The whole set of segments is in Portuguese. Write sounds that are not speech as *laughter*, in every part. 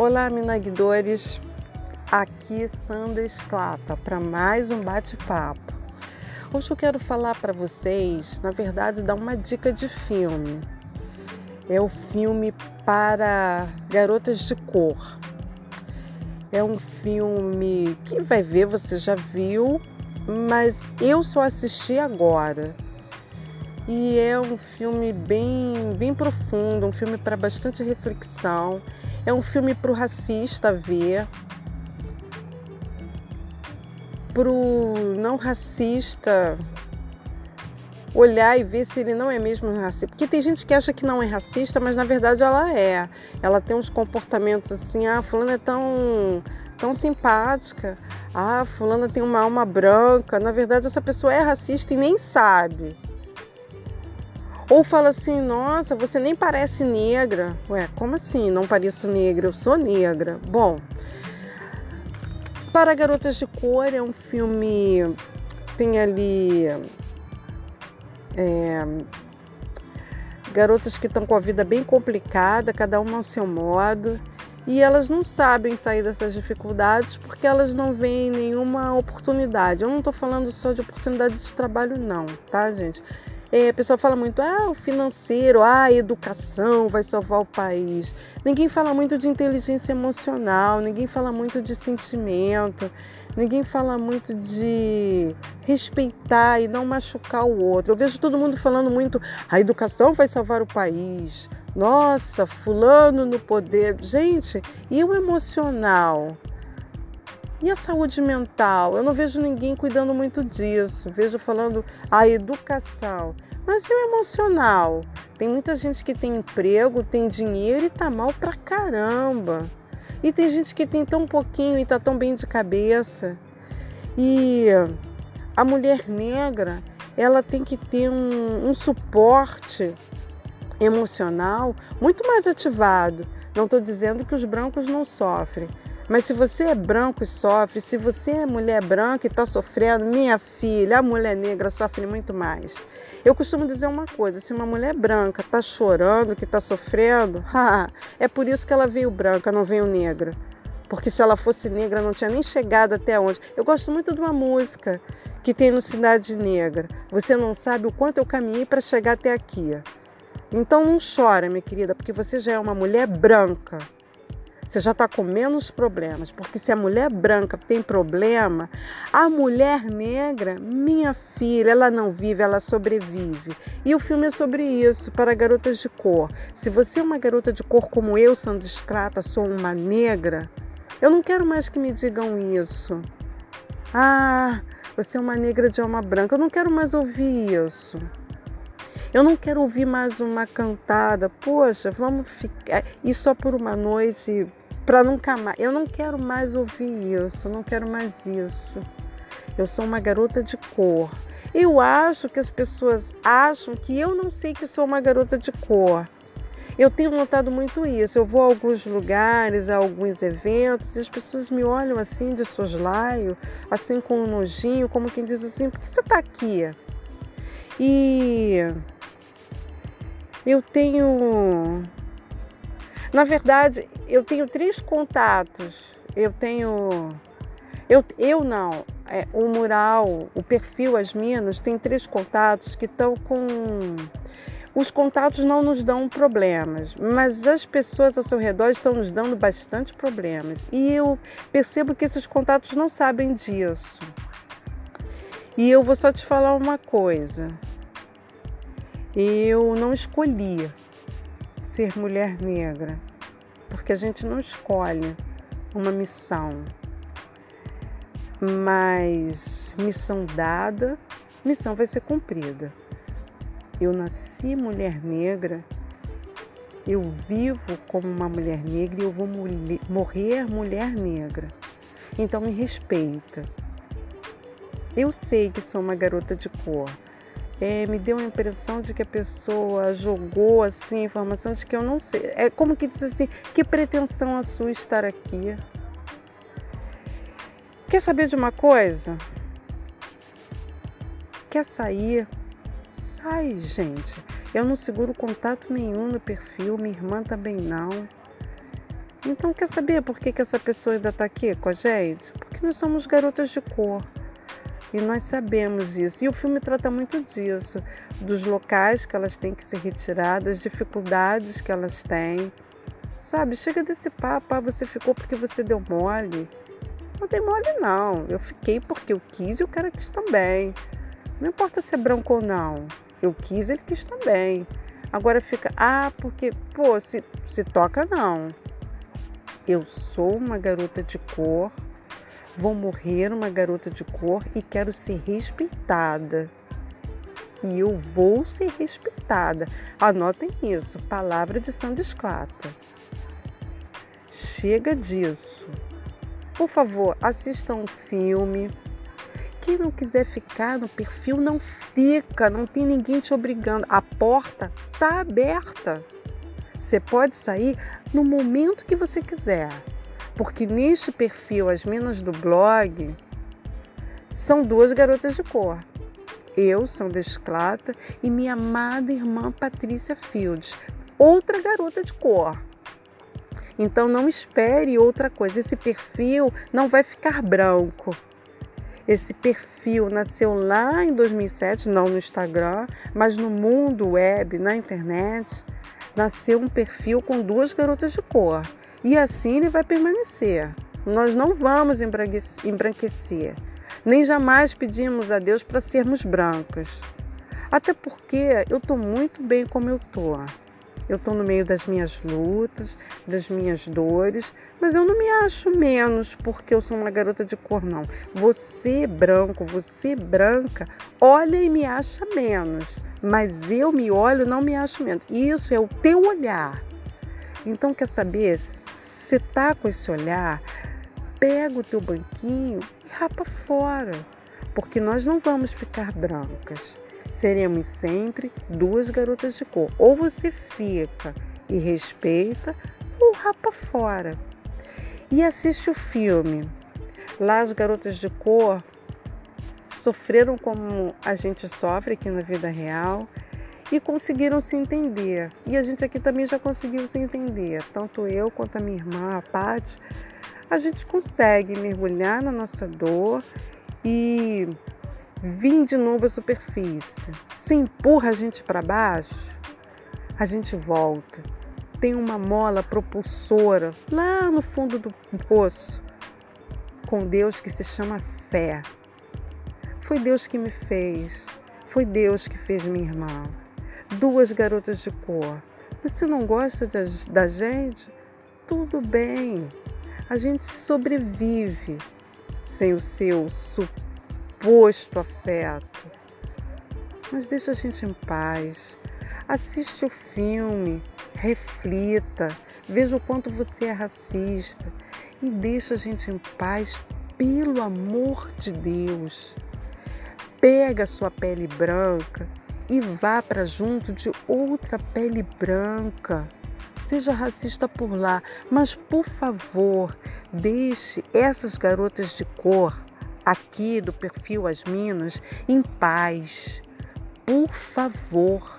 Olá, minagdores. Aqui Sandra Esclata para mais um bate-papo. Hoje eu quero falar para vocês, na verdade, dar uma dica de filme. É o filme para garotas de cor. É um filme que vai ver, você já viu, mas eu só assisti agora. E é um filme bem, bem profundo, um filme para bastante reflexão é um filme para o racista ver, para o não racista olhar e ver se ele não é mesmo racista. Porque tem gente que acha que não é racista, mas na verdade ela é. Ela tem uns comportamentos assim, ah, fulana é tão tão simpática. Ah, fulana tem uma alma branca. Na verdade essa pessoa é racista e nem sabe. Ou fala assim, nossa, você nem parece negra. Ué, como assim? Não pareço negra, eu sou negra. Bom, para Garotas de Cor é um filme. Tem ali. É, garotas que estão com a vida bem complicada, cada uma ao seu modo, e elas não sabem sair dessas dificuldades porque elas não veem nenhuma oportunidade. Eu não estou falando só de oportunidade de trabalho, não, tá, gente? É, a pessoa fala muito, ah, o financeiro, ah, a educação vai salvar o país. Ninguém fala muito de inteligência emocional, ninguém fala muito de sentimento, ninguém fala muito de respeitar e não machucar o outro. Eu vejo todo mundo falando muito, a educação vai salvar o país. Nossa, fulano no poder. Gente, e o emocional? E a saúde mental? Eu não vejo ninguém cuidando muito disso. Vejo falando a educação. Mas e o emocional? Tem muita gente que tem emprego, tem dinheiro e tá mal pra caramba. E tem gente que tem tão pouquinho e tá tão bem de cabeça. E a mulher negra, ela tem que ter um, um suporte emocional muito mais ativado. Não estou dizendo que os brancos não sofrem, mas se você é branco e sofre, se você é mulher branca e está sofrendo, minha filha, a mulher negra sofre muito mais. Eu costumo dizer uma coisa: se uma mulher branca está chorando, que está sofrendo, *laughs* é por isso que ela veio branca, não veio negra. Porque se ela fosse negra, não tinha nem chegado até onde. Eu gosto muito de uma música que tem no Cidade Negra. Você não sabe o quanto eu caminhei para chegar até aqui. Então não chora, minha querida, porque você já é uma mulher branca você já está com menos problemas, porque se a mulher branca tem problema, a mulher negra, minha filha, ela não vive, ela sobrevive. E o filme é sobre isso, para garotas de cor. Se você é uma garota de cor como eu, Sandra Escrata, sou uma negra, eu não quero mais que me digam isso. Ah, você é uma negra de alma branca, eu não quero mais ouvir isso. Eu não quero ouvir mais uma cantada, poxa, vamos ficar. E só por uma noite para nunca mais. Eu não quero mais ouvir isso, não quero mais isso. Eu sou uma garota de cor. Eu acho que as pessoas acham que eu não sei que sou uma garota de cor. Eu tenho notado muito isso. Eu vou a alguns lugares, a alguns eventos, e as pessoas me olham assim de soslaio, assim com um nojinho, como quem diz assim: por que você está aqui? E eu tenho na verdade, eu tenho três contatos. Eu tenho. Eu, eu não. É, o mural, o perfil As Minas, tem três contatos que estão com. Os contatos não nos dão problemas, mas as pessoas ao seu redor estão nos dando bastante problemas. E eu percebo que esses contatos não sabem disso. E eu vou só te falar uma coisa. Eu não escolhi ser mulher negra, porque a gente não escolhe uma missão, mas missão dada, missão vai ser cumprida. Eu nasci mulher negra, eu vivo como uma mulher negra e eu vou morrer mulher negra. Então me respeita. Eu sei que sou uma garota de cor é, me deu a impressão de que a pessoa jogou assim informação de que eu não sei. É como que diz assim, que pretensão a sua estar aqui? Quer saber de uma coisa? Quer sair? Sai, gente. Eu não seguro contato nenhum no perfil, minha irmã também não. Então quer saber por que, que essa pessoa ainda está aqui com a gente? Porque nós somos garotas de cor. E nós sabemos disso. E o filme trata muito disso, dos locais que elas têm que se retirar, das dificuldades que elas têm. Sabe, chega desse papo, ah, você ficou porque você deu mole. Não dei mole não, eu fiquei porque eu quis e o cara quis também. Não importa se é branco ou não, eu quis, ele quis também. Agora fica, ah, porque, pô, se, se toca não. Eu sou uma garota de cor, vou morrer uma garota de cor e quero ser respeitada. E eu vou ser respeitada. Anotem isso, palavra de Sandra Esclata. Chega disso. Por favor, assistam um filme. Quem não quiser ficar no perfil, não fica. Não tem ninguém te obrigando. A porta está aberta. Você pode sair no momento que você quiser. Porque neste perfil, as minas do blog são duas garotas de cor. Eu, Sandra Esclata, e minha amada irmã Patrícia Fields, outra garota de cor. Então não espere outra coisa. Esse perfil não vai ficar branco. Esse perfil nasceu lá em 2007, não no Instagram, mas no mundo web, na internet, nasceu um perfil com duas garotas de cor. E assim ele vai permanecer. Nós não vamos embranquecer, nem jamais pedimos a Deus para sermos brancas. Até porque eu estou muito bem como eu estou. Eu estou no meio das minhas lutas, das minhas dores, mas eu não me acho menos porque eu sou uma garota de cor, não. Você branco, você branca, olha e me acha menos, mas eu me olho não me acho menos. Isso é o teu olhar. Então, quer saber? Se tá com esse olhar, pega o teu banquinho e rapa fora, porque nós não vamos ficar brancas seremos sempre duas garotas de cor. Ou você fica e respeita, ou rapa fora. E assiste o filme. Lá as garotas de cor sofreram como a gente sofre aqui na vida real e conseguiram se entender. E a gente aqui também já conseguiu se entender, tanto eu quanto a minha irmã, a Paty. A gente consegue mergulhar na nossa dor e vir de novo à superfície. Se empurra a gente para baixo, a gente volta. Tem uma mola propulsora lá no fundo do poço com Deus que se chama fé. Foi Deus que me fez, foi Deus que fez minha irmã. Duas garotas de cor. Você não gosta de, da gente? Tudo bem. A gente sobrevive sem o seu suposto afeto. Mas deixa a gente em paz. Assiste o filme, reflita, veja o quanto você é racista e deixa a gente em paz, pelo amor de Deus. Pega a sua pele branca e vá para junto de outra pele branca. Seja racista por lá, mas por favor, deixe essas garotas de cor aqui do perfil As Minas em paz. Por favor,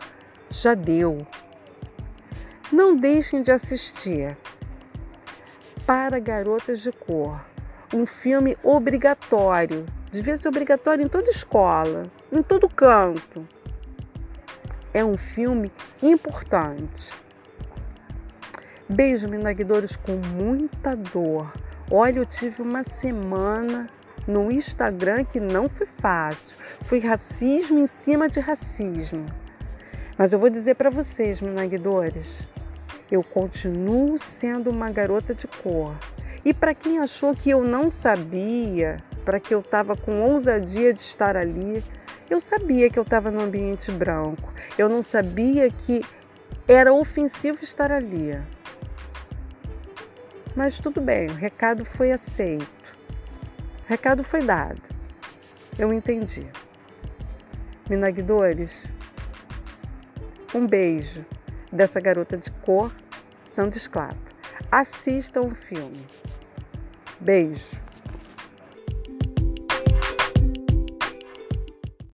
já deu. Não deixem de assistir Para Garotas de Cor, um filme obrigatório. Devia ser obrigatório em toda escola, em todo canto. É um filme importante. Beijo, Minagdores, com muita dor. Olha, eu tive uma semana no Instagram que não foi fácil. Foi racismo em cima de racismo. Mas eu vou dizer para vocês, minaguidores, eu continuo sendo uma garota de cor. E para quem achou que eu não sabia, para que eu estava com ousadia de estar ali, eu sabia que eu estava no ambiente branco. Eu não sabia que era ofensivo estar ali. Mas tudo bem, o recado foi aceito. Recado foi dado. Eu entendi. Minagdores, um beijo dessa garota de cor, Sandra Esclata. Assistam o filme. Beijo.